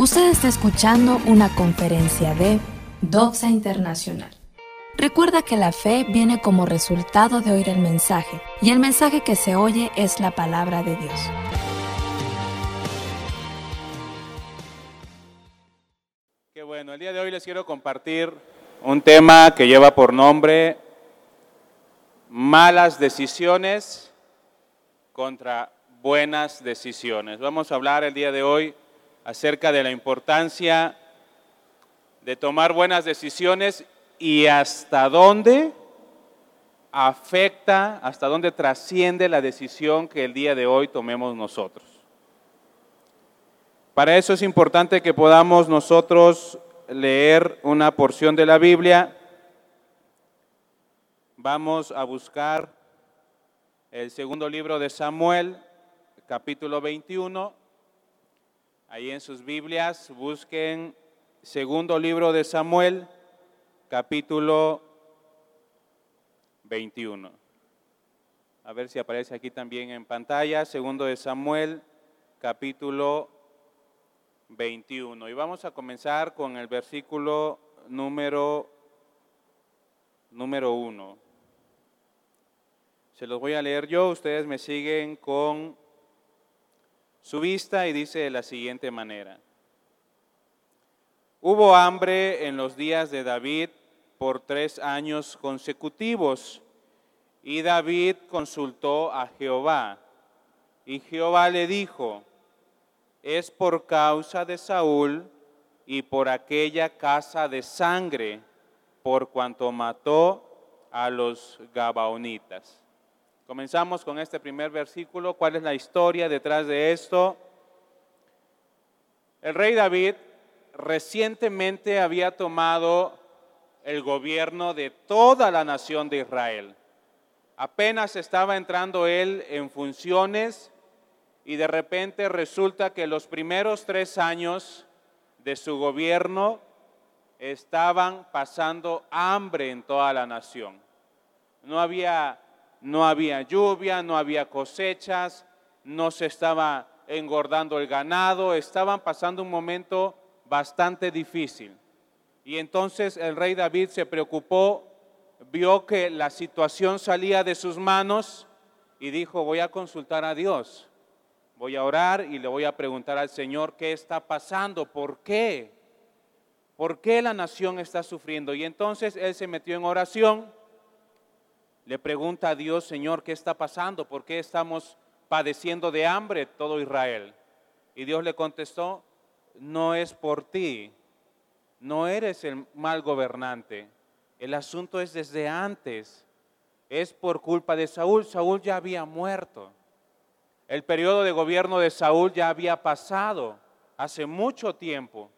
Usted está escuchando una conferencia de Doxa Internacional. Recuerda que la fe viene como resultado de oír el mensaje, y el mensaje que se oye es la palabra de Dios. Qué bueno, el día de hoy les quiero compartir un tema que lleva por nombre malas decisiones contra buenas decisiones. Vamos a hablar el día de hoy acerca de la importancia de tomar buenas decisiones y hasta dónde afecta, hasta dónde trasciende la decisión que el día de hoy tomemos nosotros. Para eso es importante que podamos nosotros leer una porción de la Biblia. Vamos a buscar el segundo libro de Samuel, capítulo 21. Ahí en sus Biblias busquen segundo libro de Samuel, capítulo 21. A ver si aparece aquí también en pantalla, segundo de Samuel, capítulo 21. Y vamos a comenzar con el versículo número número 1. Se los voy a leer yo, ustedes me siguen con su vista y dice de la siguiente manera. Hubo hambre en los días de David por tres años consecutivos y David consultó a Jehová y Jehová le dijo, es por causa de Saúl y por aquella casa de sangre, por cuanto mató a los Gabaonitas. Comenzamos con este primer versículo. ¿Cuál es la historia detrás de esto? El rey David recientemente había tomado el gobierno de toda la nación de Israel. Apenas estaba entrando él en funciones y de repente resulta que los primeros tres años de su gobierno estaban pasando hambre en toda la nación. No había no había lluvia, no había cosechas, no se estaba engordando el ganado, estaban pasando un momento bastante difícil. Y entonces el rey David se preocupó, vio que la situación salía de sus manos y dijo, voy a consultar a Dios, voy a orar y le voy a preguntar al Señor qué está pasando, por qué, por qué la nación está sufriendo. Y entonces él se metió en oración le pregunta a Dios, Señor, ¿qué está pasando? ¿Por qué estamos padeciendo de hambre todo Israel? Y Dios le contestó, no es por ti, no eres el mal gobernante, el asunto es desde antes, es por culpa de Saúl, Saúl ya había muerto, el periodo de gobierno de Saúl ya había pasado hace mucho tiempo.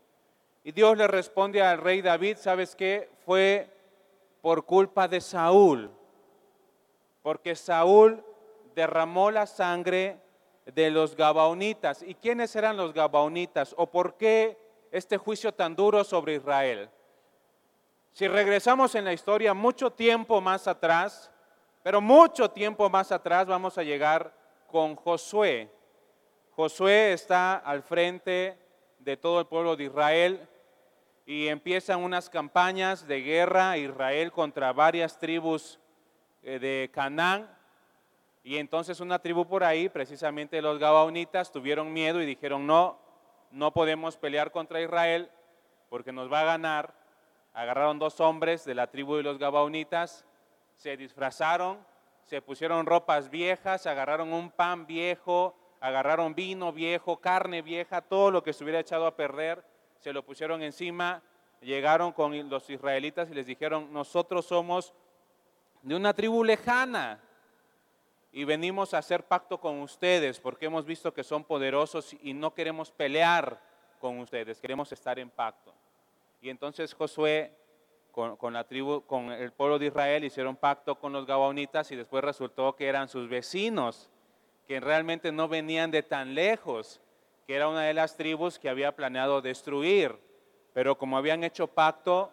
Y Dios le responde al rey David, ¿sabes qué? Fue por culpa de Saúl porque Saúl derramó la sangre de los Gabaonitas. ¿Y quiénes eran los Gabaonitas? ¿O por qué este juicio tan duro sobre Israel? Si regresamos en la historia mucho tiempo más atrás, pero mucho tiempo más atrás vamos a llegar con Josué. Josué está al frente de todo el pueblo de Israel y empiezan unas campañas de guerra Israel contra varias tribus de Canaán. Y entonces una tribu por ahí, precisamente los Gabaonitas, tuvieron miedo y dijeron, no, no podemos pelear contra Israel porque nos va a ganar. Agarraron dos hombres de la tribu de los Gabaonitas, se disfrazaron, se pusieron ropas viejas, agarraron un pan viejo, agarraron vino viejo, carne vieja, todo lo que se hubiera echado a perder, se lo pusieron encima, llegaron con los israelitas y les dijeron, nosotros somos de una tribu lejana y venimos a hacer pacto con ustedes porque hemos visto que son poderosos y no queremos pelear con ustedes, queremos estar en pacto. Y entonces Josué con, la tribu, con el pueblo de Israel hicieron pacto con los gabaonitas y después resultó que eran sus vecinos, que realmente no venían de tan lejos, que era una de las tribus que había planeado destruir. Pero como habían hecho pacto,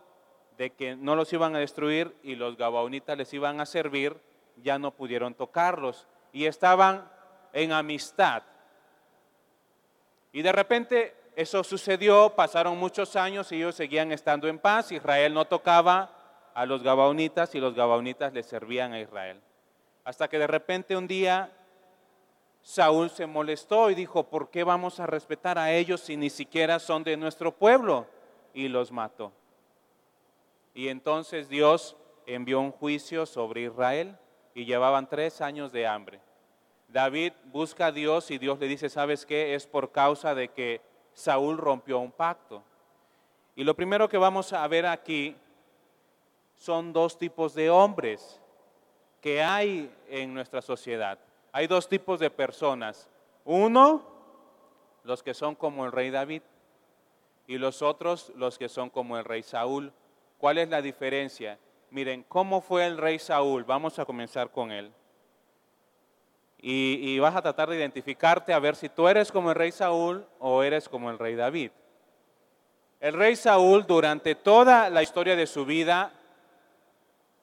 de que no los iban a destruir y los gabaonitas les iban a servir, ya no pudieron tocarlos y estaban en amistad. Y de repente eso sucedió, pasaron muchos años y ellos seguían estando en paz. Israel no tocaba a los gabaonitas y los gabaonitas le servían a Israel. Hasta que de repente un día Saúl se molestó y dijo, ¿por qué vamos a respetar a ellos si ni siquiera son de nuestro pueblo? Y los mató. Y entonces Dios envió un juicio sobre Israel y llevaban tres años de hambre. David busca a Dios y Dios le dice, ¿sabes qué? Es por causa de que Saúl rompió un pacto. Y lo primero que vamos a ver aquí son dos tipos de hombres que hay en nuestra sociedad. Hay dos tipos de personas. Uno, los que son como el rey David y los otros, los que son como el rey Saúl. ¿Cuál es la diferencia? Miren, ¿cómo fue el rey Saúl? Vamos a comenzar con él. Y, vas a tratar de identificarte a ver si tú eres como el rey Saúl o eres como el rey David. El rey Saúl durante toda la historia de su vida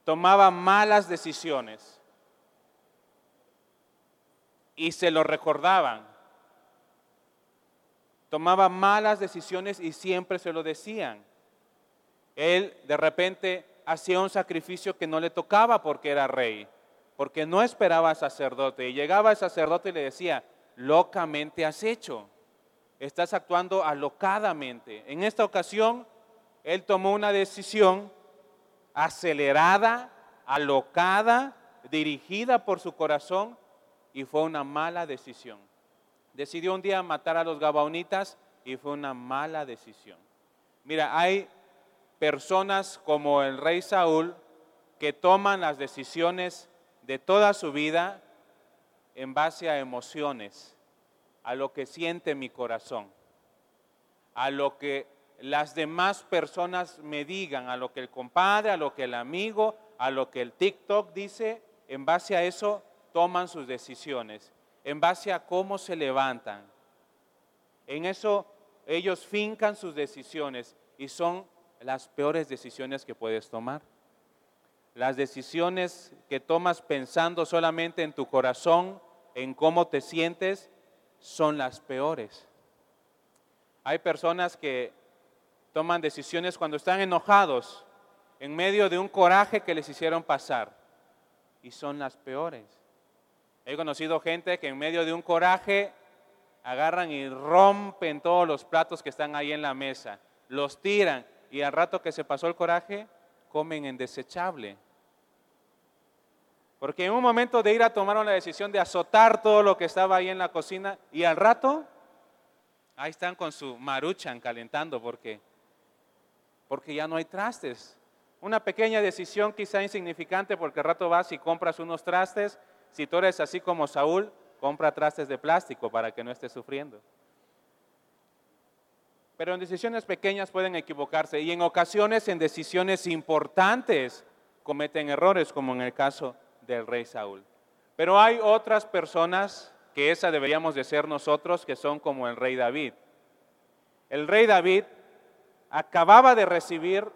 tomaba malas decisiones y se lo recordaban. Tomaba malas decisiones y siempre se lo decían. Él de repente hacía un sacrificio que no le tocaba porque era rey porque no esperaba sacerdote. Y llegaba el sacerdote y le decía, locamente has hecho, estás actuando alocadamente. En esta ocasión, él tomó una decisión acelerada, alocada, dirigida por su corazón, y fue una mala decisión. Decidió un día matar a los gabaonitas y fue una mala decisión. Mira, hay personas como el rey Saúl que toman las decisiones de toda su vida en base a emociones, a lo que siente mi corazón, a lo que las demás personas me digan, a lo que el compadre, a lo que el amigo, a lo que el TikTok dice, en base a eso toman sus decisiones, en base a cómo se levantan. En eso ellos fincan sus decisiones y son las peores decisiones que puedes tomar. Las decisiones que tomas pensando solamente en tu corazón, en cómo te sientes, son las peores. Hay personas que toman decisiones cuando están enojados, en medio de un coraje que les hicieron pasar, y son las peores. He conocido gente que en medio de un coraje agarran y rompen todos los platos que están ahí en la mesa, los tiran y al rato que se pasó el coraje, comen en desechable. Porque en un momento de ira tomaron la decisión de azotar todo lo que estaba ahí en la cocina y al rato, ahí están con su maruchan calentando porque, porque ya no hay trastes. Una pequeña decisión quizá insignificante porque al rato vas y compras unos trastes. Si tú eres así como Saúl, compra trastes de plástico para que no estés sufriendo. Pero en decisiones pequeñas pueden equivocarse y en ocasiones en decisiones importantes cometen errores, como en el caso del rey Saúl. Pero hay otras personas que esa deberíamos de ser nosotros, que son como el rey David. El rey David acababa de recibir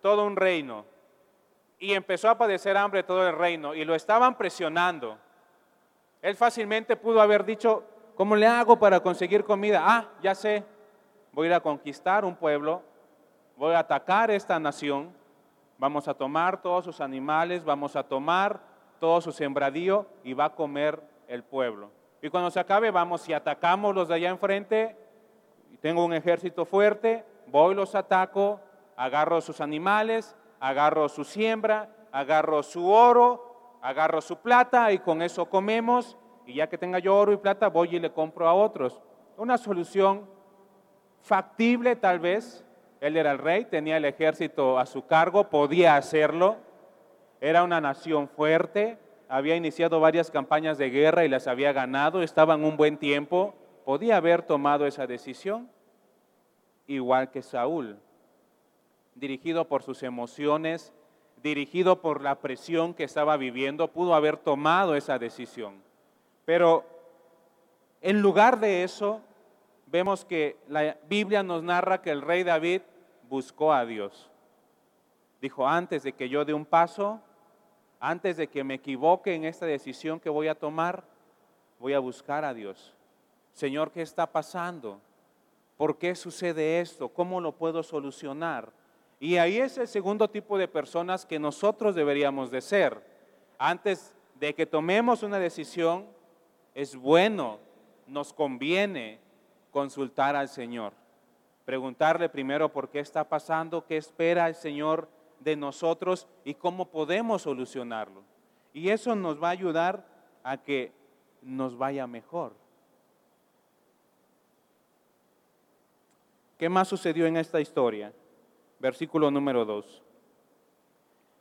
todo un reino y empezó a padecer hambre todo el reino y lo estaban presionando. Él fácilmente pudo haber dicho, ¿cómo le hago para conseguir comida? Ah, ya sé, voy a conquistar un pueblo, voy a atacar esta nación, vamos a tomar todos sus animales, vamos a tomar todo su sembradío y va a comer el pueblo. Y cuando se acabe, vamos y atacamos los de allá enfrente, tengo un ejército fuerte, voy, los ataco, agarro sus animales, agarro su siembra, agarro su oro, agarro su plata y con eso comemos y ya que tenga yo oro y plata voy y le compro a otros. Una solución factible tal vez. Él era el rey, tenía el ejército a su cargo, podía hacerlo. Era una nación fuerte, había iniciado varias campañas de guerra y las había ganado, estaba en un buen tiempo, podía haber tomado esa decisión, igual que Saúl, dirigido por sus emociones, dirigido por la presión que estaba viviendo, pudo haber tomado esa decisión. Pero en lugar de eso, vemos que la Biblia nos narra que el rey David buscó a Dios. Dijo, antes de que yo dé un paso, antes de que me equivoque en esta decisión que voy a tomar, voy a buscar a Dios. Señor, ¿qué está pasando? ¿Por qué sucede esto? ¿Cómo lo puedo solucionar? Y ahí es el segundo tipo de personas que nosotros deberíamos de ser. Antes de que tomemos una decisión, es bueno, nos conviene consultar al Señor. Preguntarle primero por qué está pasando, qué espera el Señor de nosotros y cómo podemos solucionarlo. Y eso nos va a ayudar a que nos vaya mejor. ¿Qué más sucedió en esta historia? Versículo número 2.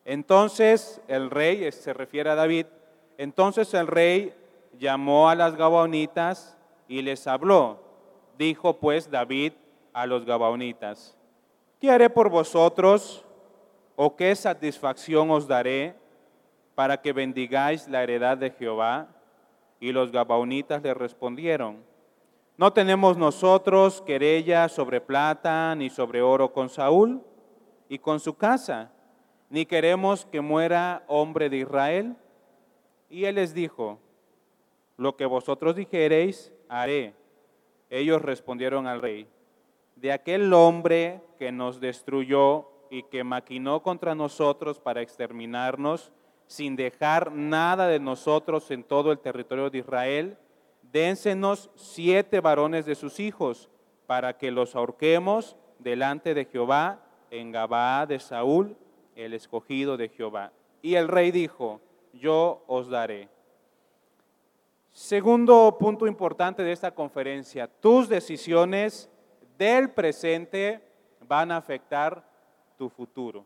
Entonces el rey, se refiere a David, entonces el rey llamó a las gabaonitas y les habló. Dijo pues David a los gabaonitas, ¿qué haré por vosotros o qué satisfacción os daré para que bendigáis la heredad de Jehová? Y los gabaonitas le respondieron, no tenemos nosotros querella sobre plata ni sobre oro con Saúl y con su casa, ni queremos que muera hombre de Israel. Y él les dijo, lo que vosotros dijereis, haré. Ellos respondieron al rey, de aquel hombre que nos destruyó y que maquinó contra nosotros para exterminarnos, sin dejar nada de nosotros en todo el territorio de Israel, dénsenos siete varones de sus hijos, para que los ahorquemos delante de Jehová en Gabaa de Saúl, el escogido de Jehová. Y el rey dijo, yo os daré. Segundo punto importante de esta conferencia, tus decisiones del presente van a afectar tu futuro.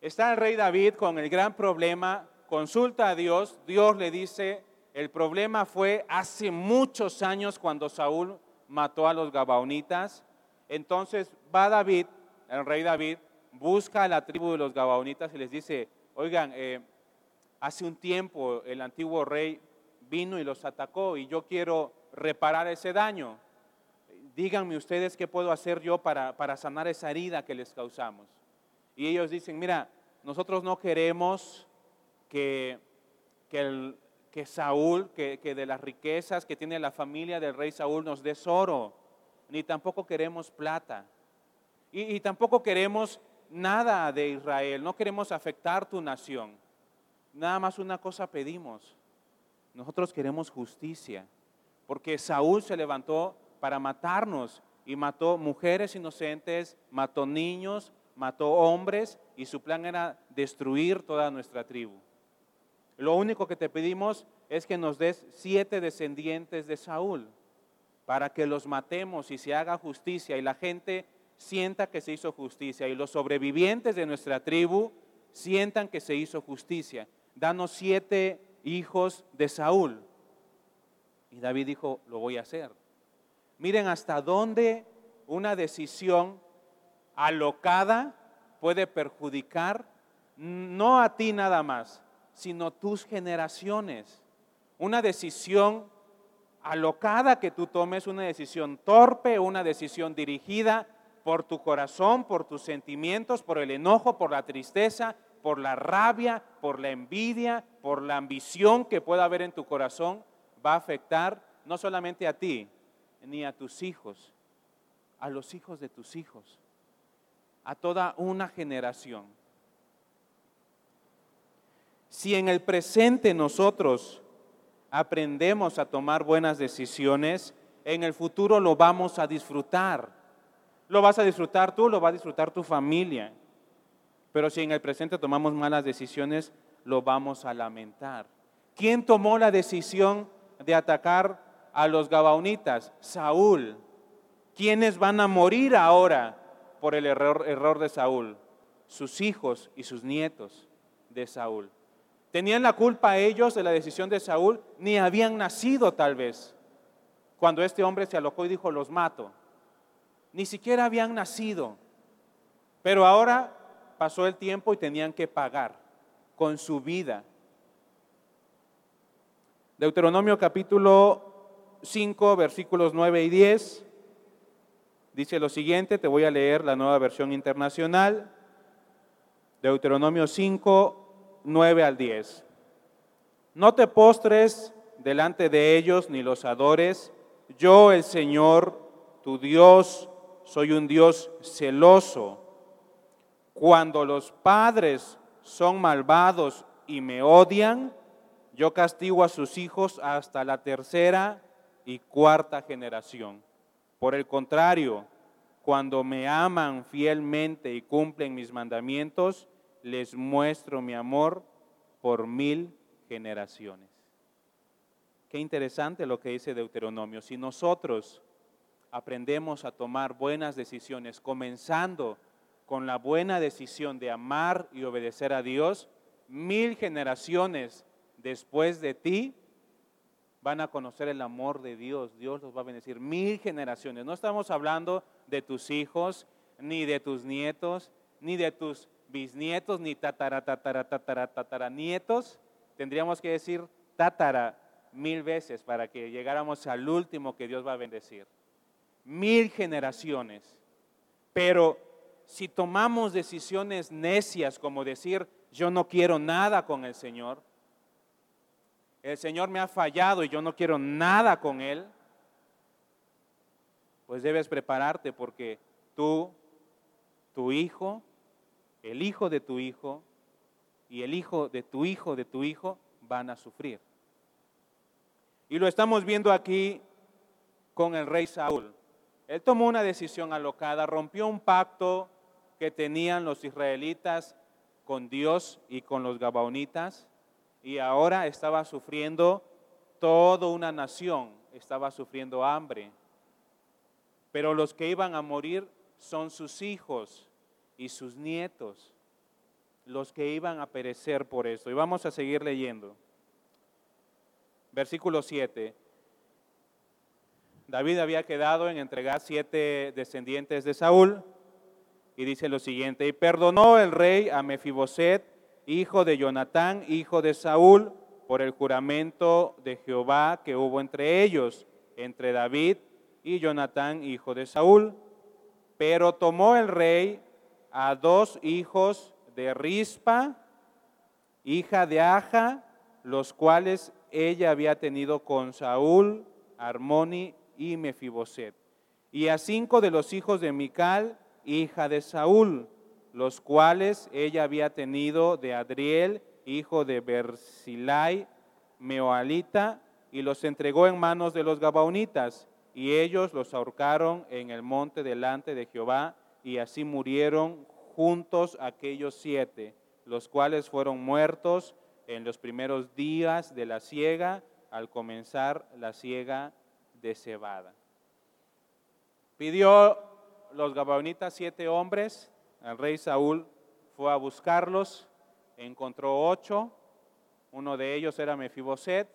Está el rey David con el gran problema, consulta a Dios, Dios le dice, el problema fue hace muchos años cuando Saúl mató a los Gabaonitas. Entonces va David, el rey David, busca a la tribu de los Gabaonitas y les dice, oigan, eh, hace un tiempo el antiguo rey vino y los atacó y yo quiero reparar ese daño. Díganme ustedes qué puedo hacer yo para, para sanar esa herida que les causamos. Y ellos dicen, mira, nosotros no queremos que, que el, que Saúl, que, de las riquezas que tiene la familia del rey Saúl nos des oro, ni tampoco queremos plata. Y, y tampoco queremos nada de Israel, no queremos afectar tu nación. Nada más una cosa pedimos. Nosotros queremos justicia, porque Saúl se levantó para matarnos y mató mujeres inocentes, mató niños, mató hombres y su plan era destruir toda nuestra tribu. Lo único que te pedimos es que nos des siete descendientes de Saúl para que los matemos y se haga justicia y la gente sienta que se hizo justicia y los sobrevivientes de nuestra tribu sientan que se hizo justicia. Danos siete hijos de Saúl. Y David dijo, lo voy a hacer. Miren hasta dónde una decisión alocada puede perjudicar no a ti nada más, sino tus generaciones. Una decisión alocada que tú tomes, una decisión torpe, una decisión dirigida por tu corazón, por tus sentimientos, por el enojo, por la tristeza, por la rabia, por la envidia, por la ambición que pueda haber en tu corazón, va a afectar no solamente a ti, ni a tus hijos, a los hijos de tus hijos, a toda una generación. Si en el presente nosotros aprendemos a tomar buenas decisiones, en el futuro lo vamos a disfrutar. Lo vas a disfrutar tú, lo va a disfrutar tu familia. Pero si en el presente tomamos malas decisiones, lo vamos a lamentar. ¿Quién tomó la decisión de atacar a los gabaonitas? Saúl. ¿Quiénes van a morir ahora por el error, error de Saúl? Sus hijos y sus nietos de Saúl. ¿Tenían la culpa ellos de la decisión de Saúl? Ni habían nacido tal vez cuando este hombre se alocó y dijo, los mato. Ni siquiera habían nacido. Pero ahora pasó el tiempo y tenían que pagar con su vida. Deuteronomio capítulo 5, versículos 9 y 10. Dice lo siguiente, te voy a leer la nueva versión internacional. Deuteronomio 5, 9 al 10. No te postres delante de ellos ni los adores. yo el Señor, tu Dios, soy un Dios celoso. Cuando los padres son malvados y me odian, yo castigo a sus hijos hasta la tercera y cuarta generación. Por el contrario, cuando me aman fielmente y cumplen mis mandamientos, les muestro mi amor por mil generaciones. Qué interesante lo que dice Deuteronomio. Si nosotros aprendemos a tomar buenas decisiones, comenzando con la buena decisión de amar y obedecer a Dios, mil generaciones después de ti van a conocer el amor de Dios. Dios los va a bendecir mil generaciones. No estamos hablando de tus hijos, ni de tus nietos, ni de tus bisnietos, ni tatara, tatara, tatara, tatara nietos. Tendríamos que decir tatara mil veces para que llegáramos al último que Dios va a bendecir. Mil generaciones. Pero si tomamos decisiones necias como decir, yo no quiero nada con el Señor, el Señor me ha fallado y yo no quiero nada con Él, pues debes prepararte porque tú, tu hijo, el hijo de tu hijo y el hijo de tu hijo de tu hijo van a sufrir. Y lo estamos viendo aquí con el rey Saúl. Él tomó una decisión alocada, rompió un pacto que tenían los israelitas con Dios y con los gabaonitas y ahora estaba sufriendo toda una nación, estaba sufriendo hambre. Pero los que iban a morir son sus hijos y sus nietos, los que iban a perecer por esto. Y vamos a seguir leyendo versículo 7. David había quedado en entregar siete descendientes de Saúl y dice lo siguiente, y perdonó el rey a Mefiboset, hijo de Jonatán, hijo de Saúl, por el juramento de Jehová que hubo entre ellos, entre David y Jonatán, hijo de Saúl. Pero tomó el rey a dos hijos de Rispa, hija de Aja, los cuales ella había tenido con Saúl, Armoni y Mefiboset, y a cinco de los hijos de Mical, hija de Saúl, los cuales ella había tenido de Adriel, hijo de Bersilai, Meoalita, y los entregó en manos de los Gabaonitas, y ellos los ahorcaron en el monte delante de Jehová, y así murieron juntos aquellos siete, los cuales fueron muertos en los primeros días de la siega, al comenzar la siega de cebada. Pidió los gabaonitas siete hombres, el rey Saúl fue a buscarlos, encontró ocho, uno de ellos era Mefiboset,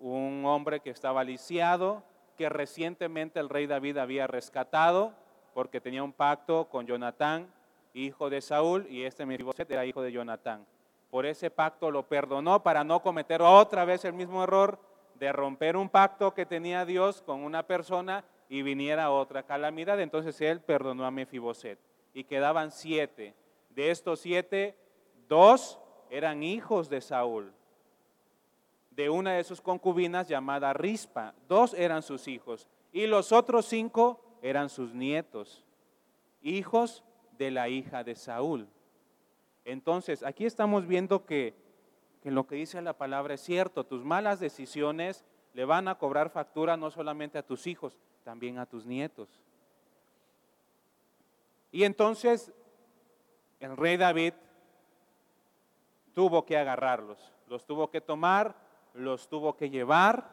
un hombre que estaba lisiado, que recientemente el rey David había rescatado porque tenía un pacto con Jonatán, hijo de Saúl, y este Mefiboset era hijo de Jonatán por ese pacto lo perdonó para no cometer otra vez el mismo error de romper un pacto que tenía Dios con una persona y viniera otra calamidad. Entonces él perdonó a Mefiboset y quedaban siete. De estos siete, dos eran hijos de Saúl, de una de sus concubinas llamada Rispa. Dos eran sus hijos y los otros cinco eran sus nietos, hijos de la hija de Saúl. Entonces, aquí estamos viendo que, lo que dice la palabra es cierto. Tus malas decisiones le van a cobrar factura no solamente a tus hijos, también a tus nietos. Y entonces el rey David tuvo que agarrarlos, los tuvo que tomar, los tuvo que llevar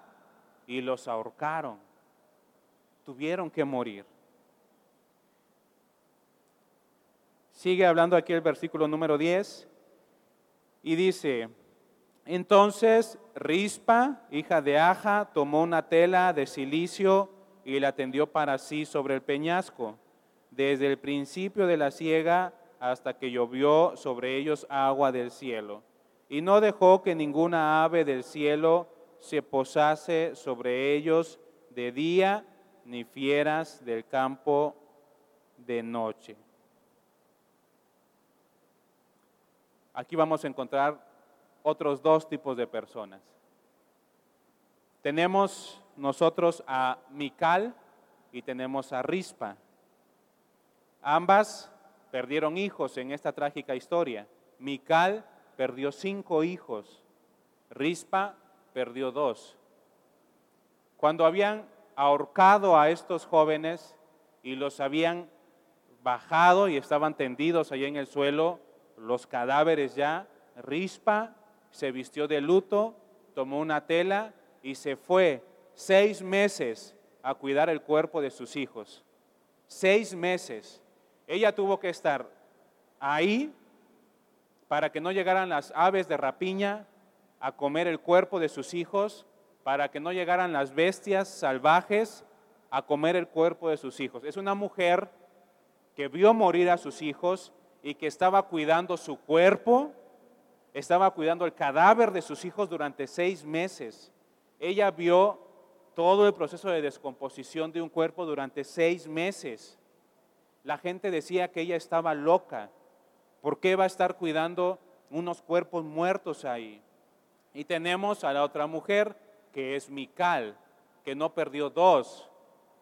y los ahorcaron. Tuvieron que morir. Sigue hablando aquí el versículo número 10 y dice, entonces Rispa, hija de Aja, tomó una tela de silicio y la tendió para sí sobre el peñasco, desde el principio de la siega hasta que llovió sobre ellos agua del cielo. Y no dejó que ninguna ave del cielo se posase sobre ellos de día, ni fieras del campo de noche. aquí vamos a encontrar otros dos tipos de personas. Tenemos nosotros a Mical y tenemos a Rispa. Ambas perdieron hijos en esta trágica historia. Mical perdió cinco hijos, Rispa perdió dos. Cuando habían ahorcado a estos jóvenes y los habían bajado y estaban tendidos allí en el suelo, los cadáveres ya, Rispa se vistió de luto, tomó una tela y se fue seis meses a cuidar el cuerpo de sus hijos. Seis meses. Ella tuvo que estar ahí para que no llegaran las aves de rapiña a comer el cuerpo de sus hijos, para que no llegaran las bestias salvajes a comer el cuerpo de sus hijos. Es una mujer que vio morir a sus hijos y que estaba cuidando su cuerpo, estaba cuidando el cadáver de sus hijos durante seis meses. Ella vio todo el proceso de descomposición de un cuerpo durante seis meses. La gente decía que ella estaba loca. ¿Por qué va a estar cuidando unos cuerpos muertos ahí? Y tenemos a la otra mujer, que es Mical, que no perdió dos,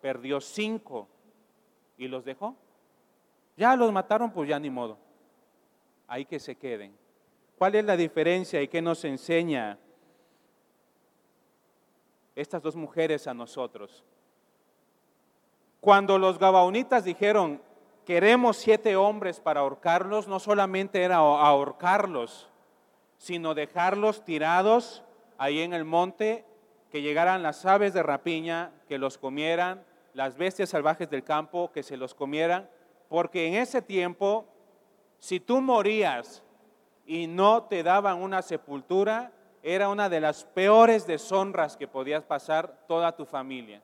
perdió cinco y los dejó. Ya los mataron, pues ya ni modo. Ahí que se queden. ¿Cuál es la diferencia y qué nos enseña estas dos mujeres a nosotros? Cuando los gabaonitas dijeron, queremos siete hombres para ahorcarlos, no solamente era ahorcarlos, sino dejarlos tirados ahí en el monte, que llegaran las aves de rapiña, que los comieran, las bestias salvajes del campo, que se los comieran, porque en ese tiempo, si tú morías y no te daban una sepultura, era una de las peores deshonras que podías pasar toda tu familia.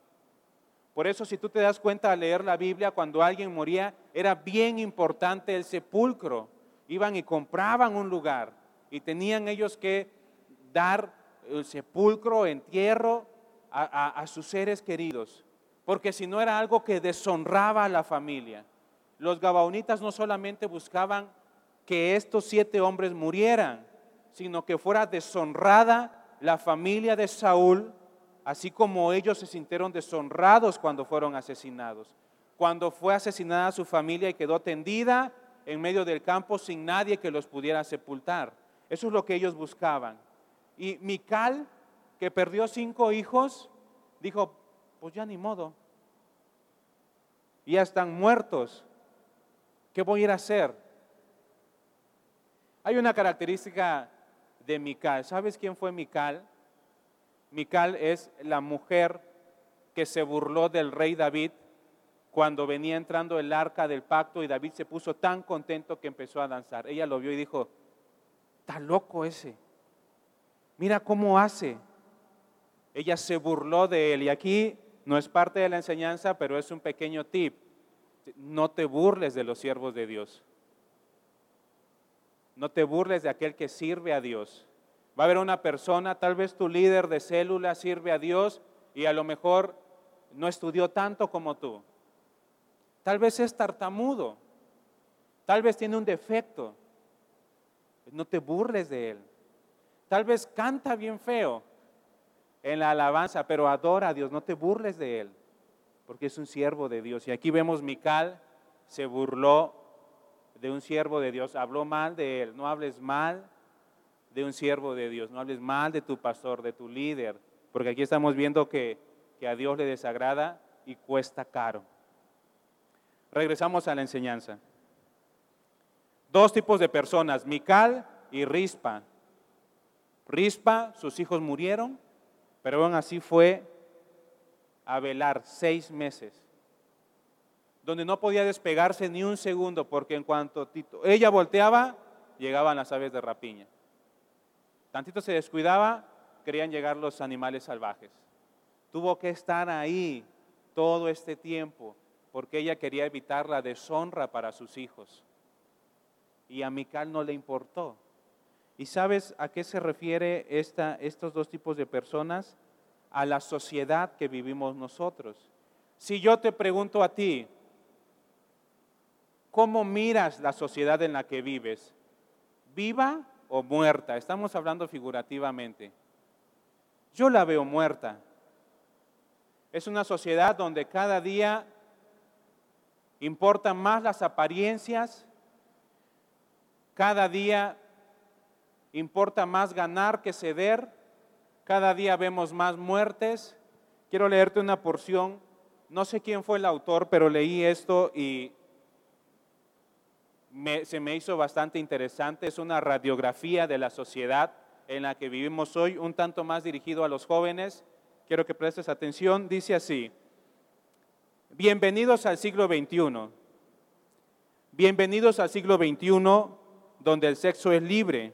Por eso si tú te das cuenta al leer la Biblia, cuando alguien moría, era bien importante el sepulcro. Iban y compraban un lugar y tenían ellos que dar el sepulcro, entierro a, a sus seres queridos, porque si no era algo que deshonraba a la familia. Los gabaonitas no solamente buscaban que estos siete hombres murieran, sino que fuera deshonrada la familia de Saúl, así como ellos se sintieron deshonrados cuando fueron asesinados. Cuando fue asesinada su familia y quedó tendida en medio del campo sin nadie que los pudiera sepultar. Eso es lo que ellos buscaban. Y Mical, que perdió cinco hijos, dijo, pues ya ni modo. Ya están muertos. ¿Qué voy a ir a hacer? Hay una característica de Mical. ¿Sabes quién fue Mical? Mical es la mujer que se burló del rey David cuando venía entrando el arca del pacto y David se puso tan contento que empezó a danzar. Ella lo vio y dijo, está loco ese. Mira cómo hace. Ella se burló de él y aquí no es parte de la enseñanza, pero es un pequeño tip. No te burles de los siervos de Dios. No te burles de aquel que sirve a Dios. Va a haber una persona, tal vez tu líder de célula sirve a Dios y a lo mejor no estudió tanto como tú. Tal vez es tartamudo. Tal vez tiene un defecto no te burles de él. Tal vez canta bien feo en la alabanza, pero adora a Dios, no te burles de él, porque es un siervo de Dios. Y aquí vemos Mical se burló de un siervo de Dios, habló mal de él. No hables mal de un siervo de Dios, no hables mal de tu pastor, de tu líder, porque aquí estamos viendo que, que a Dios le desagrada y cuesta caro. Regresamos a la enseñanza. Dos tipos de personas, Mical y Rispa. Rispa, sus hijos murieron, pero aún así fue a velar seis meses, donde no podía despegarse ni un segundo, porque en cuanto ella volteaba, llegaban las aves de rapiña. Tantito se descuidaba, querían llegar los animales salvajes. Tuvo que estar ahí todo este tiempo, porque ella quería evitar la deshonra para sus hijos y a Mical no le importó. ¿Y sabes a qué se refiere esta, estos dos tipos de personas? A la sociedad que vivimos nosotros. Si yo te pregunto a ti, ¿cómo miras la sociedad en la que vives? ¿Viva o muerta? Estamos hablando figurativamente. Yo la veo muerta. Es una sociedad donde cada día importan más las apariencias, cada día importa más ganar que ceder, cada día vemos más muertes. Quiero leerte una porción, no sé quién fue el autor, pero leí esto y se me hizo bastante interesante. Es una radiografía de la sociedad en la que vivimos hoy, un tanto más dirigido a los jóvenes. Quiero que prestes atención. Dice así, bienvenidos al siglo XXI. Bienvenidos al siglo XXI donde el sexo es libre.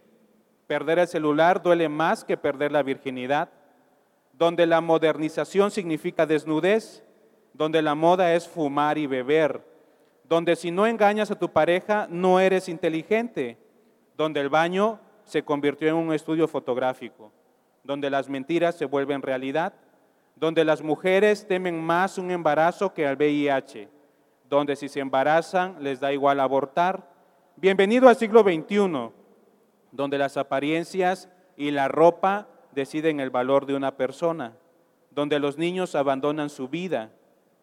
Perder el celular duele más que perder la virginidad. Donde la modernización significa desnudez. Donde la moda es fumar y beber. Donde si no engañas a tu pareja no eres inteligente. Donde el baño se convirtió en un estudio fotográfico, donde las mentiras se vuelven realidad, donde las mujeres temen más un embarazo que al VIH, donde si se embarazan les da igual abortar. Bienvenido al siglo XXI, donde las apariencias y la ropa deciden el valor de una persona, donde los niños abandonan su vida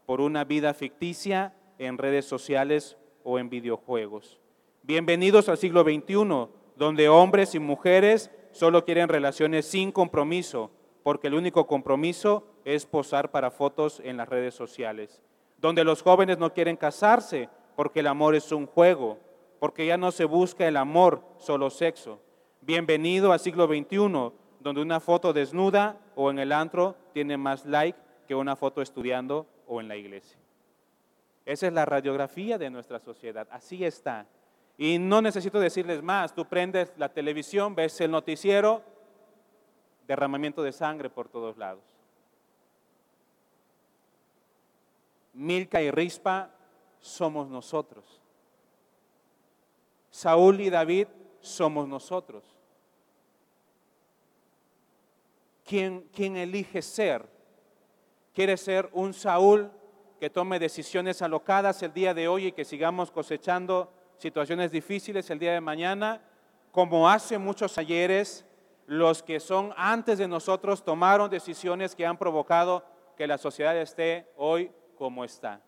por una vida ficticia en redes sociales o en videojuegos. Bienvenidos al siglo XXI, donde hombres y mujeres solo quieren relaciones sin compromiso, porque el único compromiso es posar para fotos en las redes sociales, donde los jóvenes no quieren casarse, porque el amor es un juego, porque ya no se busca el amor, solo sexo. Bienvenido al siglo XXI, donde una foto desnuda o en el antro tiene más like que una foto estudiando o en la iglesia. Esa es la radiografía de nuestra sociedad, así está. Y no necesito decirles más, tú prendes la televisión, ves el noticiero, derramamiento de sangre por todos lados. Milka y Rispa somos nosotros. Saúl y David somos nosotros. ¿Quién, quién elige ser? ¿Quiere ser un Saúl que tome decisiones alocadas el día de hoy y que sigamos cosechando situaciones difíciles el día de mañana, como hace muchos ayeres, los que son antes de nosotros tomaron decisiones que han provocado que la sociedad esté hoy como está.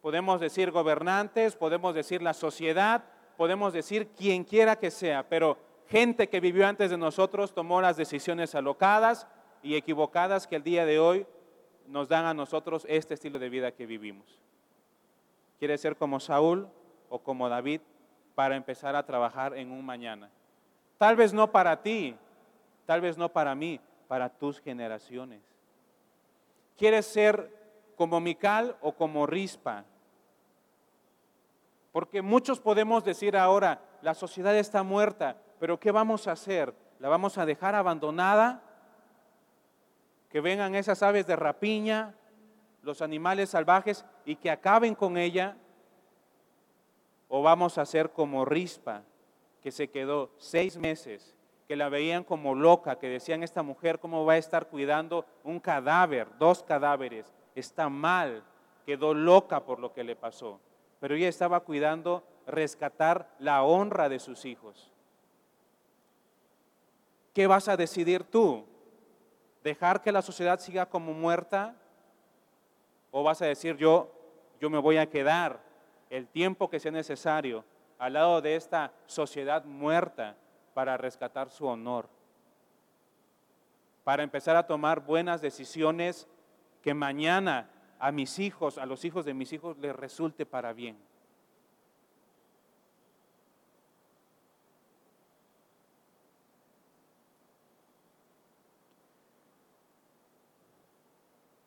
Podemos decir gobernantes, podemos decir la sociedad, podemos decir quien quiera que sea, pero gente que vivió antes de nosotros tomó las decisiones alocadas y equivocadas que el día de hoy nos dan a nosotros este estilo de vida que vivimos. ¿Quiere ser como Saúl? o como David para empezar a trabajar en un mañana. Tal vez no para ti, tal vez no para mí, para tus generaciones. ¿Quieres ser como Mical o como Rispa? Porque muchos podemos decir ahora, la sociedad está muerta, pero ¿qué vamos a hacer? ¿La vamos a dejar abandonada? Que vengan esas aves de rapiña, los animales salvajes y que acaben con ella ¿O vamos a ser como Rispa, que se quedó seis meses, que la veían como loca, que decían, esta mujer, ¿cómo va a estar cuidando un cadáver, dos cadáveres? Está mal, quedó loca por lo que le pasó. Pero ella estaba cuidando rescatar la honra de sus hijos. ¿Qué vas a decidir tú? ¿Dejar que la sociedad siga como muerta? ¿O vas a decir yo, yo me voy a quedar el tiempo que sea necesario al lado de esta sociedad muerta para rescatar su honor, para empezar a tomar buenas decisiones que mañana a mis hijos, a los hijos de mis hijos, les resulte para bien.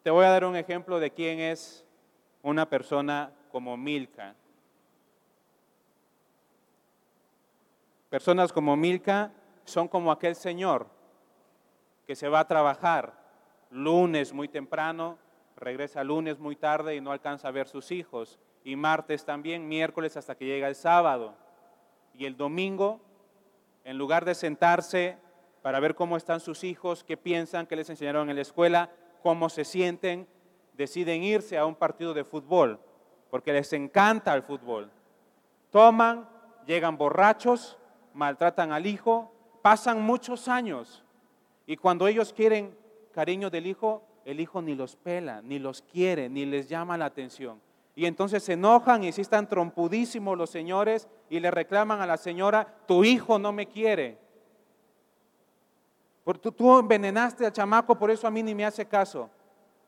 Te voy a dar un ejemplo de quién es una persona como Milka. Personas como Milka son como aquel señor que se va a trabajar lunes muy temprano, regresa lunes muy tarde y no alcanza a ver sus hijos, y martes también, miércoles hasta que llega el sábado. Y el domingo, en lugar de sentarse para ver cómo están sus hijos, qué piensan, qué les enseñaron en la escuela, cómo se sienten, deciden irse a un partido de fútbol porque les encanta el fútbol. Toman, llegan borrachos, maltratan al hijo, pasan muchos años y cuando ellos quieren cariño del hijo, el hijo ni los pela, ni los quiere, ni les llama la atención. Y entonces se enojan y si están trompudísimos los señores y le reclaman a la señora, tu hijo no me quiere. Porque tú, envenenaste al chamaco, por eso a mí ni me hace caso.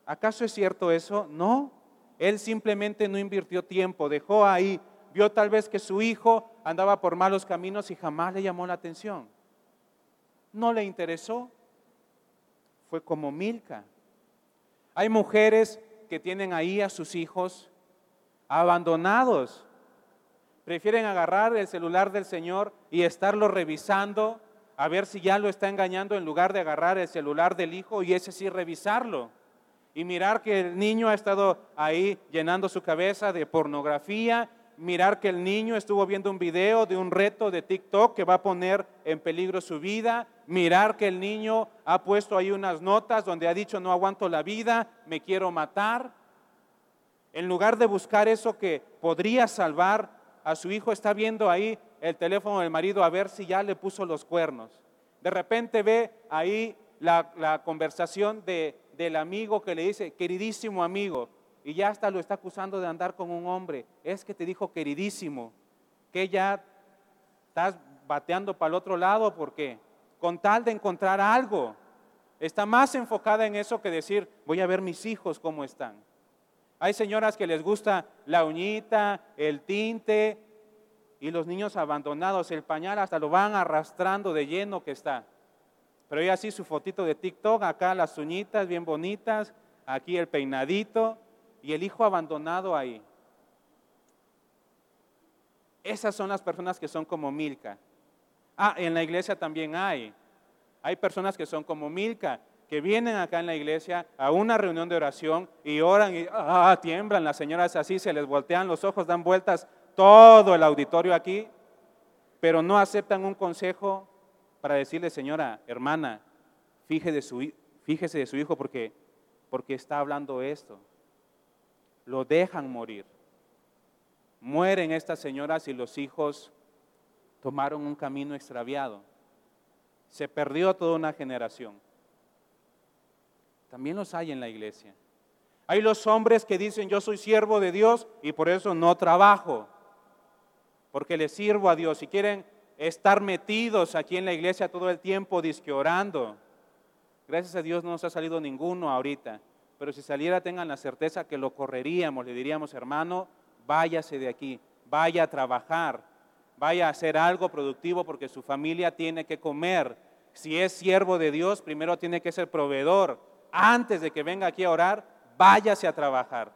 ¿Acaso es cierto eso? No. Él simplemente no invirtió tiempo, dejó ahí, vio tal vez que su hijo andaba por malos caminos y jamás le llamó la atención. No le interesó. Fue como Milka. Hay mujeres que tienen ahí a sus hijos abandonados. Prefieren agarrar el celular del Señor y estarlo revisando a ver si ya lo está engañando en lugar de agarrar el celular del hijo y ese sí revisarlo. Y mirar que el niño ha estado ahí llenando su cabeza de pornografía, mirar que el niño estuvo viendo un video de un reto de TikTok que va a poner en peligro su vida, mirar que el niño ha puesto ahí unas notas donde ha dicho no aguanto la vida, me quiero matar. En lugar de buscar eso que podría salvar a su hijo, está viendo ahí el teléfono del marido a ver si ya le puso los cuernos. De repente ve ahí la, conversación de, del amigo que le dice, queridísimo amigo, y ya hasta lo está acusando de andar con un hombre. Es que te dijo queridísimo, que ya estás bateando para el otro lado porque con tal de encontrar algo, está más enfocada en eso que decir, voy a ver mis hijos cómo están. Hay señoras que les gusta la uñita, el tinte, y los niños abandonados, el pañal hasta lo van arrastrando de lleno que está. Pero ella así su fotito de TikTok, acá las uñitas bien bonitas, aquí el peinadito y el hijo abandonado ahí. Esas son las personas que son como Milka. Ah, en la iglesia también hay. Hay personas que son como Milka, que vienen acá en la iglesia a una reunión de oración y oran y ah, tiemblan. Las señoras así se les voltean los ojos, dan vueltas todo el auditorio aquí, pero no aceptan un consejo para decirle, señora, hermana, fíjese de su, fíjese de su hijo porque, porque está hablando esto. Lo dejan morir. Mueren estas señoras y los hijos tomaron un camino extraviado. Se perdió toda una generación. También los hay en la iglesia. Hay los hombres que dicen yo soy siervo de Dios y por eso no trabajo porque les sirvo a Dios. Si quieren estar metidos aquí en la iglesia todo el tiempo, disque orando. Gracias a Dios no nos ha salido ninguno ahorita. Pero si saliera, tengan la certeza que lo correríamos. Le diríamos, hermano, váyase de aquí, vaya a trabajar, vaya a hacer algo productivo porque su familia tiene que comer. Si es siervo de Dios, primero tiene que ser proveedor. Antes de que venga aquí a orar, váyase a trabajar.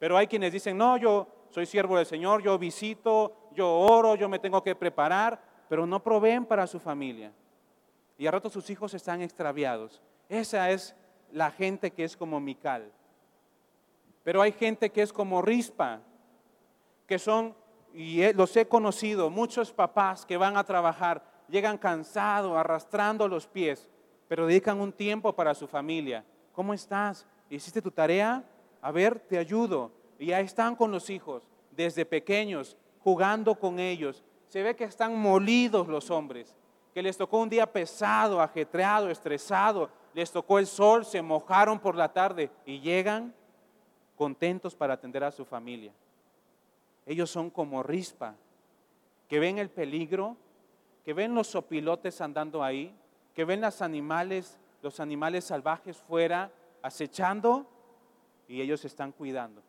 Pero hay quienes dicen, no, yo soy siervo del Señor, yo visito, yo oro, yo me tengo que preparar, pero no proveen para su familia. Y a rato sus hijos están extraviados. Esa es la gente que es como Mical. Pero hay gente que es como Rispa, que son, y los he conocido, muchos papás que van a trabajar, llegan cansados, arrastrando los pies, pero dedican un tiempo para su familia. ¿Cómo estás? ¿Hiciste tu tarea? A ver, te ayudo y ahí están con los hijos desde pequeños, jugando con ellos. Se ve que están molidos los hombres, que les tocó un día pesado, ajetreado, estresado, les tocó el sol, se mojaron por la tarde y llegan contentos para atender a su familia. Ellos son como rispa, que ven el peligro, que ven los sopilotes andando ahí, que ven los animales, los animales salvajes fuera acechando y ellos están cuidando.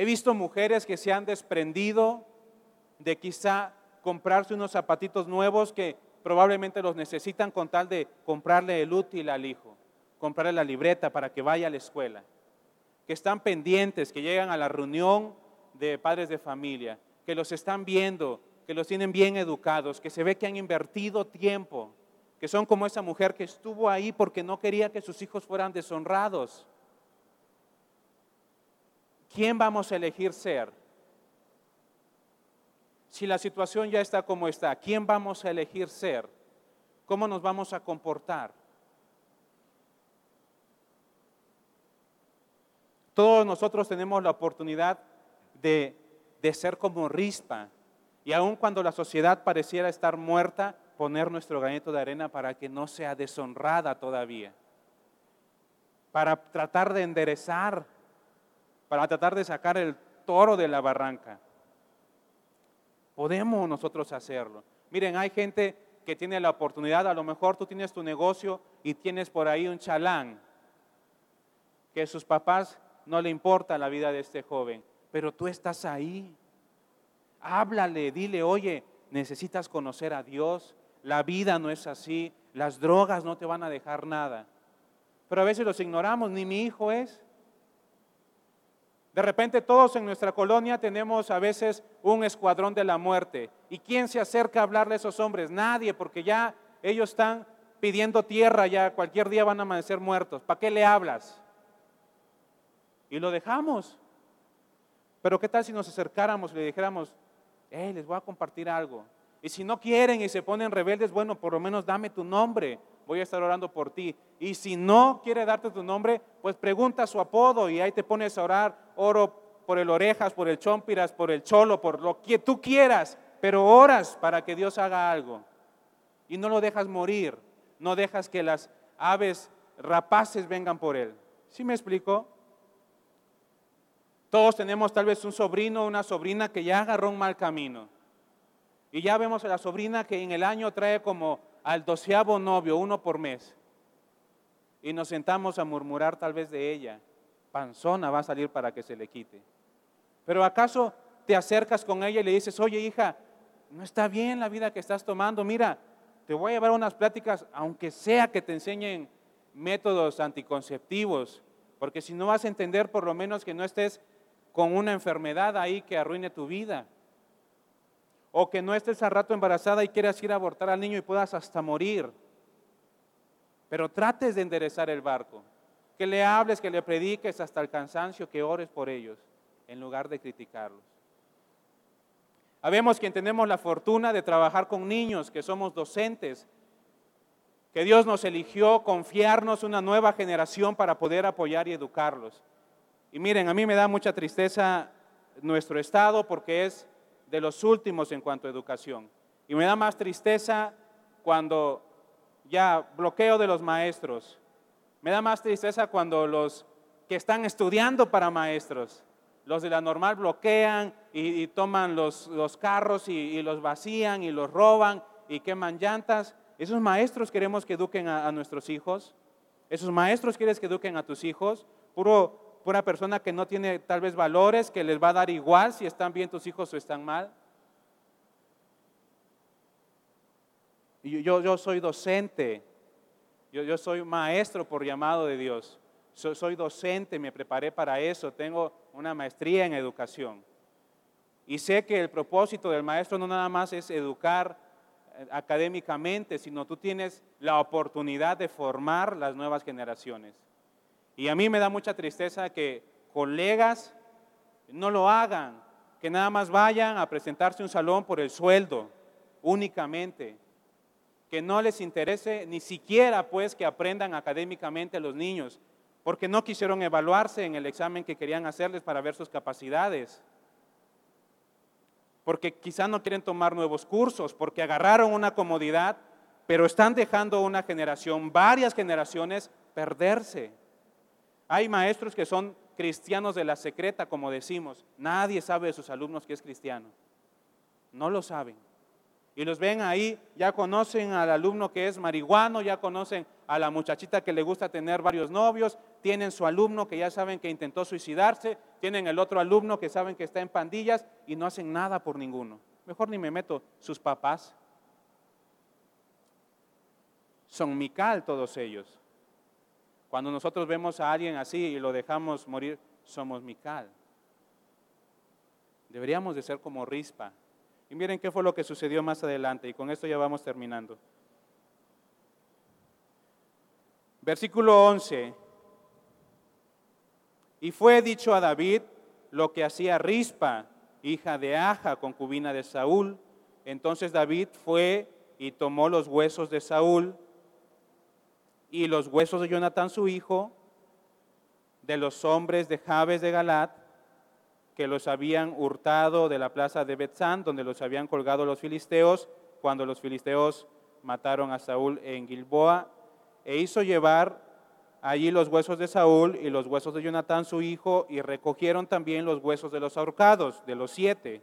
He visto mujeres que se han desprendido de quizá comprarse unos zapatitos nuevos que probablemente los necesitan con tal de comprarle el útil al hijo, comprarle la libreta para que vaya a la escuela, que están pendientes, que llegan a la reunión de padres de familia, que los están viendo, que los tienen bien educados, que se ve que han invertido tiempo, que son como esa mujer que estuvo ahí porque no quería que sus hijos fueran deshonrados ¿quién vamos a elegir ser? Si la situación ya está como está, ¿quién vamos a elegir ser? ¿Cómo nos vamos a comportar? Todos nosotros tenemos la oportunidad de, de ser como rispa y aun cuando la sociedad pareciera estar muerta, poner nuestro granito de arena para que no sea deshonrada todavía. para tratar de enderezar, para tratar de sacar el toro de la barranca. Podemos nosotros hacerlo. Miren, hay gente que tiene la oportunidad, a lo mejor tú tienes tu negocio y tienes por ahí un chalán, que a sus papás no le importa la vida de este joven, pero tú estás ahí. Háblale, dile, oye, necesitas conocer a Dios, la vida no es así, las drogas no te van a dejar nada. Pero a veces los ignoramos, ni mi hijo es. De repente todos en nuestra colonia tenemos a veces un escuadrón de la muerte. ¿Y quién se acerca a hablarle a esos hombres? Nadie, porque ya ellos están pidiendo tierra, ya cualquier día van a amanecer muertos. ¿Para qué le hablas? Y lo dejamos. Pero ¿qué tal si nos acercáramos y le dijéramos, hey, les voy a compartir algo? Y si no quieren y se ponen rebeldes, bueno, por lo menos dame tu nombre voy a estar orando por ti. Y si no quiere darte tu nombre, pues pregunta su apodo y ahí te pones a orar, oro por el orejas, por el chompiras, por el cholo, por lo que tú quieras, pero oras para que Dios haga algo. Y no lo dejas morir, no dejas que las aves rapaces vengan por él. ¿Sí me explico? Todos tenemos tal vez un sobrino o una sobrina que ya agarró un mal camino. Y ya vemos a la sobrina que en el año trae como al doceavo novio, uno por mes, y nos sentamos a murmurar tal vez de ella, panzona va a salir para que se le quite. Pero acaso te acercas con ella y le dices, oye hija, no está bien la vida que estás tomando, mira, te voy a llevar unas pláticas, aunque sea que te enseñen métodos anticonceptivos, porque si no vas a entender por lo menos que no estés con una enfermedad ahí que arruine tu vida. O que no estés a rato embarazada y quieras ir a abortar al niño y puedas hasta morir. Pero trates de enderezar el barco. Que le hables, que le prediques hasta el cansancio, que ores por ellos, en lugar de criticarlos. Habemos quien tenemos la fortuna de trabajar con niños, que somos docentes, que Dios nos eligió confiarnos una nueva generación para poder apoyar y educarlos. Y miren, a mí me da mucha tristeza nuestro estado porque es de los últimos en cuanto a educación. Y me da más tristeza cuando ya bloqueo de los maestros. Me da más tristeza cuando los que están estudiando para maestros, los de la normal bloquean y, toman los, los carros y, los vacían y los roban y queman llantas. Esos maestros queremos que eduquen a, a nuestros hijos. Esos maestros quieres que eduquen a tus hijos. Puro una persona que no tiene tal vez valores, que les va a dar igual si están bien tus hijos o están mal. Y yo, yo soy docente, yo, yo soy maestro por llamado de Dios. soy docente, me preparé para eso, tengo una maestría en educación. Y sé que el propósito del maestro no nada más es educar eh, académicamente, sino tú tienes la oportunidad de formar las nuevas generaciones. Y a mí me da mucha tristeza que colegas no lo hagan, que nada más vayan a presentarse un salón por el sueldo únicamente, que no les interese ni siquiera pues que aprendan académicamente los niños, porque no quisieron evaluarse en el examen que querían hacerles para ver sus capacidades, porque quizá no quieren tomar nuevos cursos, porque agarraron una comodidad, pero están dejando una generación, varias generaciones, perderse. Hay maestros que son cristianos de la secreta, como decimos. Nadie sabe de sus alumnos que es cristiano. No lo saben. Y los ven ahí, ya conocen al alumno que es marihuano, ya conocen a la muchachita que le gusta tener varios novios, tienen su alumno que ya saben que intentó suicidarse, tienen el otro alumno que saben que está en pandillas y no hacen nada por ninguno. Mejor ni me meto, sus papás. Son mical todos ellos. Cuando nosotros vemos a alguien así y lo dejamos morir, somos Mical. Deberíamos de ser como Rispa. Y miren qué fue lo que sucedió más adelante, y con esto ya vamos terminando. Versículo 11. Y fue dicho a David lo que hacía Rispa, hija de Aja, concubina de Saúl. Entonces David fue y tomó los huesos de Saúl y los huesos de Jonatán su hijo, de los hombres de Jabes de Galat, que los habían hurtado de la plaza de Betzán, donde los habían colgado los filisteos, cuando los filisteos mataron a Saúl en Gilboa, e hizo llevar allí los huesos de Saúl y los huesos de Jonatán su hijo, y recogieron también los huesos de los ahorcados, de los siete,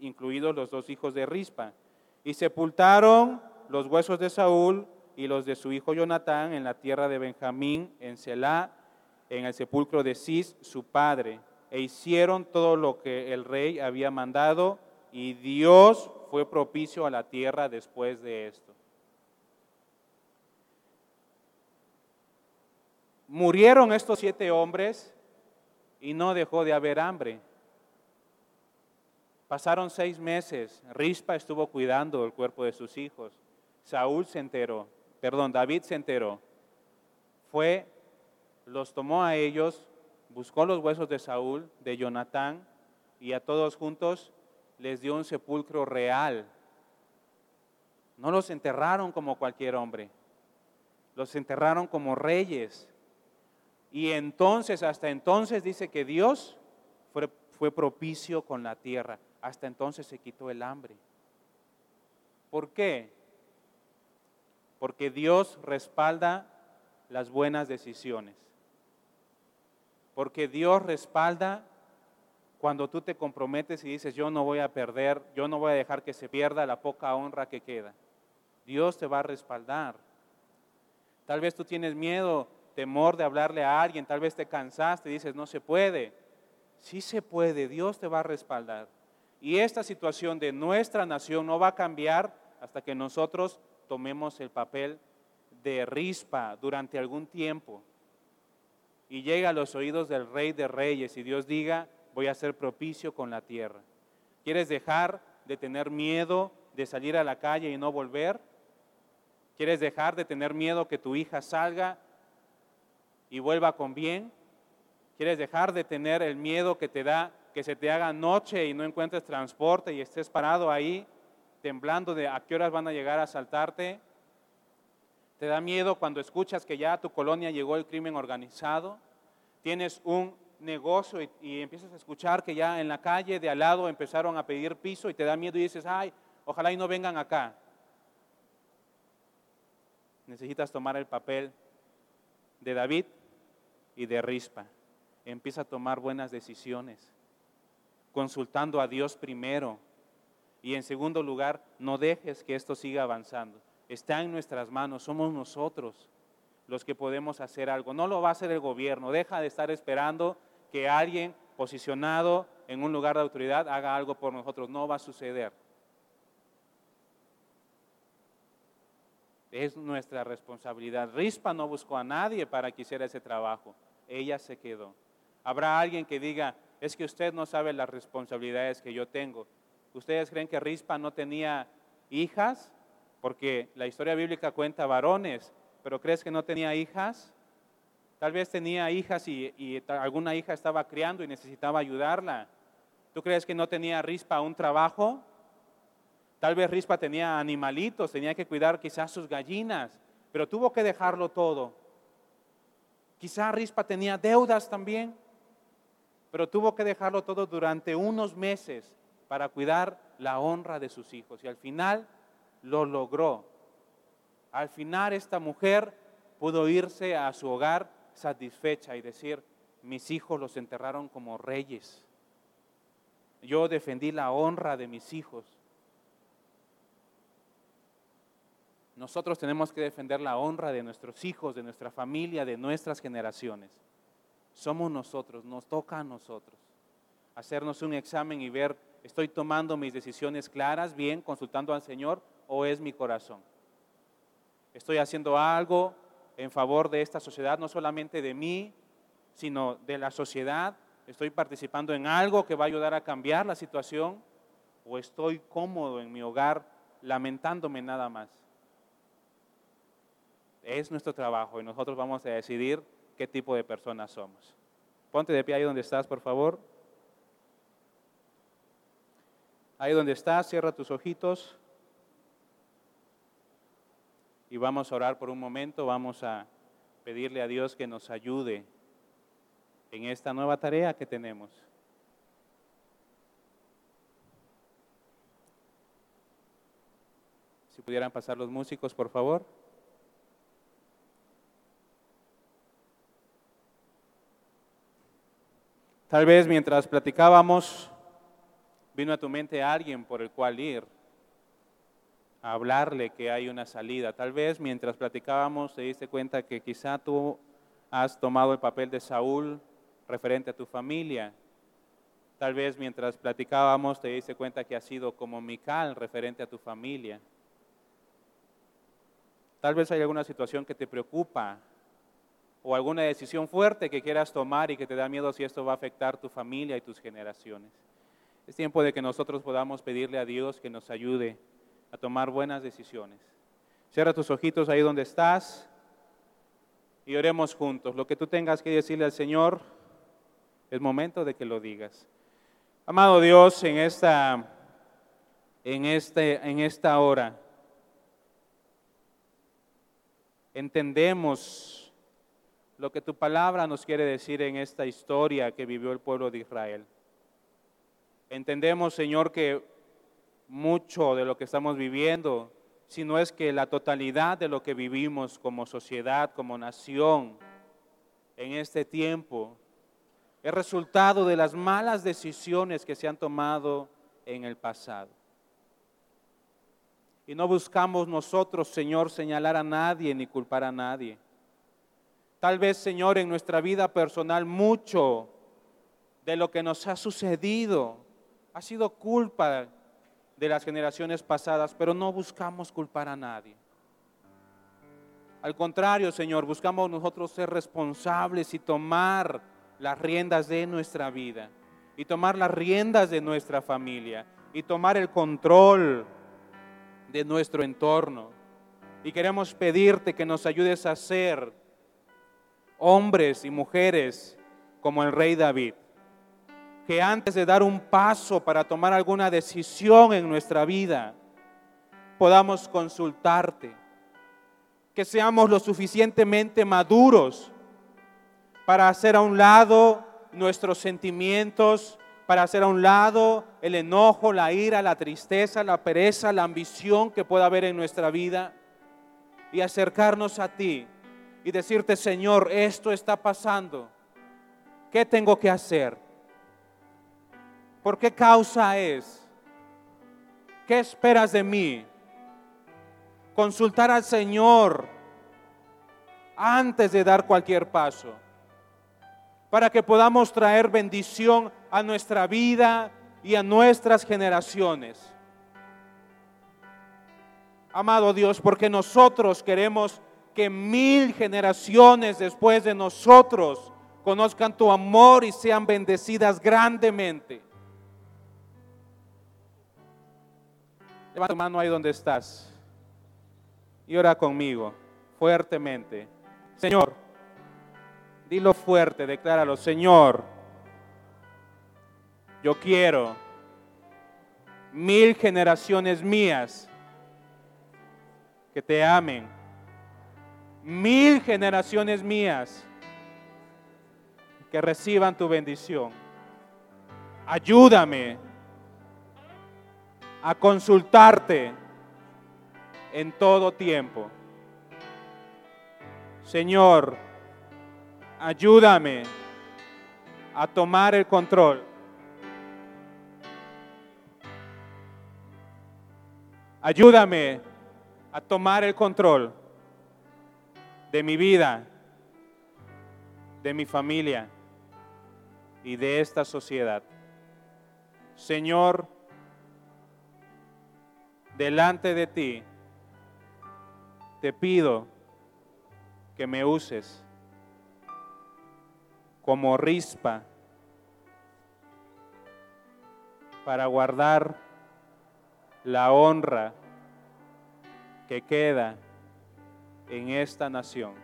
incluidos los dos hijos de Rispa. Y sepultaron los huesos de Saúl y los de su hijo Jonatán en la tierra de Benjamín, en Selah, en el sepulcro de Cis, su padre. E hicieron todo lo que el rey había mandado, y Dios fue propicio a la tierra después de esto. Murieron estos siete hombres y no dejó de haber hambre. Pasaron seis meses, Rispa estuvo cuidando el cuerpo de sus hijos. Saúl se enteró, perdón, David se enteró. Fue, los tomó a ellos, buscó los huesos de Saúl, de Jonatán, y a todos juntos les dio un sepulcro real. No los enterraron como cualquier hombre, los enterraron como reyes. Y entonces, hasta entonces dice que Dios fue, fue propicio con la tierra. Hasta entonces se quitó el hambre. ¿Por qué? Porque Dios respalda las buenas decisiones. Porque Dios respalda cuando tú te comprometes y dices, yo no voy a perder, yo no voy a dejar que se pierda la poca honra que queda. Dios te va a respaldar. Tal vez tú tienes miedo temor de hablarle a alguien, tal vez te cansaste y dices, no se puede. Sí se puede, Dios te va a respaldar. Y esta situación de nuestra nación no va a cambiar hasta que nosotros tomemos el papel de rispa durante algún tiempo y llegue a los oídos del rey de reyes y Dios diga, voy a ser propicio con la tierra. ¿Quieres dejar de tener miedo de salir a la calle y no volver? ¿Quieres dejar de tener miedo que tu hija salga y vuelva con bien? ¿Quieres dejar de tener el miedo que te da que se te haga noche y no encuentres transporte y estés parado ahí temblando de a qué horas van a llegar a asaltarte? ¿Te da miedo cuando escuchas que ya a tu colonia llegó el crimen organizado? ¿Tienes un negocio y, y, empiezas a escuchar que ya en la calle de al lado empezaron a pedir piso y te da miedo y dices, ay, ojalá y no vengan acá? Necesitas tomar el papel de David y de rispa. Empieza a tomar buenas decisiones, consultando a Dios primero. Y en segundo lugar, no dejes que esto siga avanzando. Está en nuestras manos, somos nosotros los que podemos hacer algo. No lo va a hacer el gobierno. Deja de estar esperando que alguien posicionado en un lugar de autoridad haga algo por nosotros. No va a suceder. Es nuestra responsabilidad. Rispa no buscó a nadie para que hiciera ese trabajo. Ella se quedó. Habrá alguien que diga, es que usted no sabe las responsabilidades que yo tengo. ¿Ustedes creen que Rispa no tenía hijas? Porque la historia bíblica cuenta varones, pero ¿crees que no tenía hijas? Tal vez tenía hijas y, alguna hija estaba criando y necesitaba ayudarla. ¿Tú crees que no tenía Rispa un trabajo? Tal vez Rispa tenía animalitos, tenía que cuidar quizás sus gallinas, pero tuvo que dejarlo todo. Quizás Rispa tenía deudas también, pero tuvo que dejarlo todo durante unos meses para cuidar la honra de sus hijos. Y al final lo logró. Al final esta mujer pudo irse a su hogar satisfecha y decir, mis hijos los enterraron como reyes. Yo defendí la honra de mis hijos. Nosotros tenemos que defender la honra de nuestros hijos, de nuestra familia, de nuestras generaciones. Somos nosotros, nos toca a nosotros hacernos un examen y ver, ¿estoy tomando mis decisiones claras, bien, consultando al Señor o es mi corazón? ¿Estoy haciendo algo en favor de esta sociedad, no solamente de mí, sino de la sociedad? ¿Estoy participando en algo que va a ayudar a cambiar la situación? ¿O estoy cómodo en mi hogar lamentándome nada más? Es nuestro trabajo y nosotros vamos a decidir qué tipo de personas somos. Ponte de pie ahí donde estás, por favor. Ahí donde estás, cierra tus ojitos y vamos a orar por un momento, vamos a pedirle a Dios que nos ayude en esta nueva tarea que tenemos. Si pudieran pasar los músicos, por favor. Tal vez mientras platicábamos, vino a tu mente alguien por el cual ir, a hablarle que hay una salida. Tal vez mientras platicábamos te diste cuenta que quizá tú has tomado el papel de Saúl referente a tu familia. Tal vez mientras platicábamos te diste cuenta que has sido como Mical referente a tu familia. Tal vez hay alguna situación que te preocupa o alguna decisión fuerte que quieras tomar y que te da miedo si esto va a afectar tu familia y tus generaciones. Es tiempo de que nosotros podamos pedirle a Dios que nos ayude a tomar buenas decisiones. Cierra tus ojitos ahí donde estás y oremos juntos. Lo que tú tengas que decirle al Señor, es momento de que lo digas. Amado Dios, en esta, en este, en esta hora, entendemos lo que tu palabra nos quiere decir en esta historia que vivió el pueblo de Israel. Entendemos, Señor, que mucho de lo que estamos viviendo, si no es que la totalidad de lo que vivimos como sociedad, como nación, en este tiempo, es resultado de las malas decisiones que se han tomado en el pasado. Y no buscamos nosotros, Señor, señalar a nadie ni culpar a nadie. Tal vez, Señor, en nuestra vida personal mucho de lo que nos ha sucedido ha sido culpa de las generaciones pasadas, pero no buscamos culpar a nadie. Al contrario, Señor, buscamos nosotros ser responsables y tomar las riendas de nuestra vida, y tomar las riendas de nuestra familia, y tomar el control de nuestro entorno. Y queremos pedirte que nos ayudes a ser hombres y mujeres como el rey David que antes de dar un paso para tomar alguna decisión en nuestra vida, podamos consultarte, que seamos lo suficientemente maduros para hacer a un lado nuestros sentimientos, para hacer a un lado el enojo, la ira, la tristeza, la pereza, la ambición que pueda haber en nuestra vida y acercarnos a ti y decirte, Señor, esto está pasando. ¿Qué tengo que hacer? ¿Por qué causa es? ¿Qué esperas de mí? Consultar al Señor antes de dar cualquier paso, para que podamos traer bendición a nuestra vida y a nuestras generaciones. Amado Dios, porque nosotros queremos que mil generaciones después de nosotros conozcan tu amor y sean bendecidas grandemente. Levanta tu mano ahí donde estás y ora conmigo fuertemente. Señor, dilo fuerte, decláralo, Señor, yo quiero mil generaciones mías que te amen, mil generaciones mías que reciban tu bendición. Ayúdame a consultarte en todo tiempo. Señor, ayúdame a tomar el control. Ayúdame a tomar el control de mi vida, de mi familia y de esta sociedad. Señor, delante de ti, te pido que me uses como rispa para guardar la honra que queda en esta nación.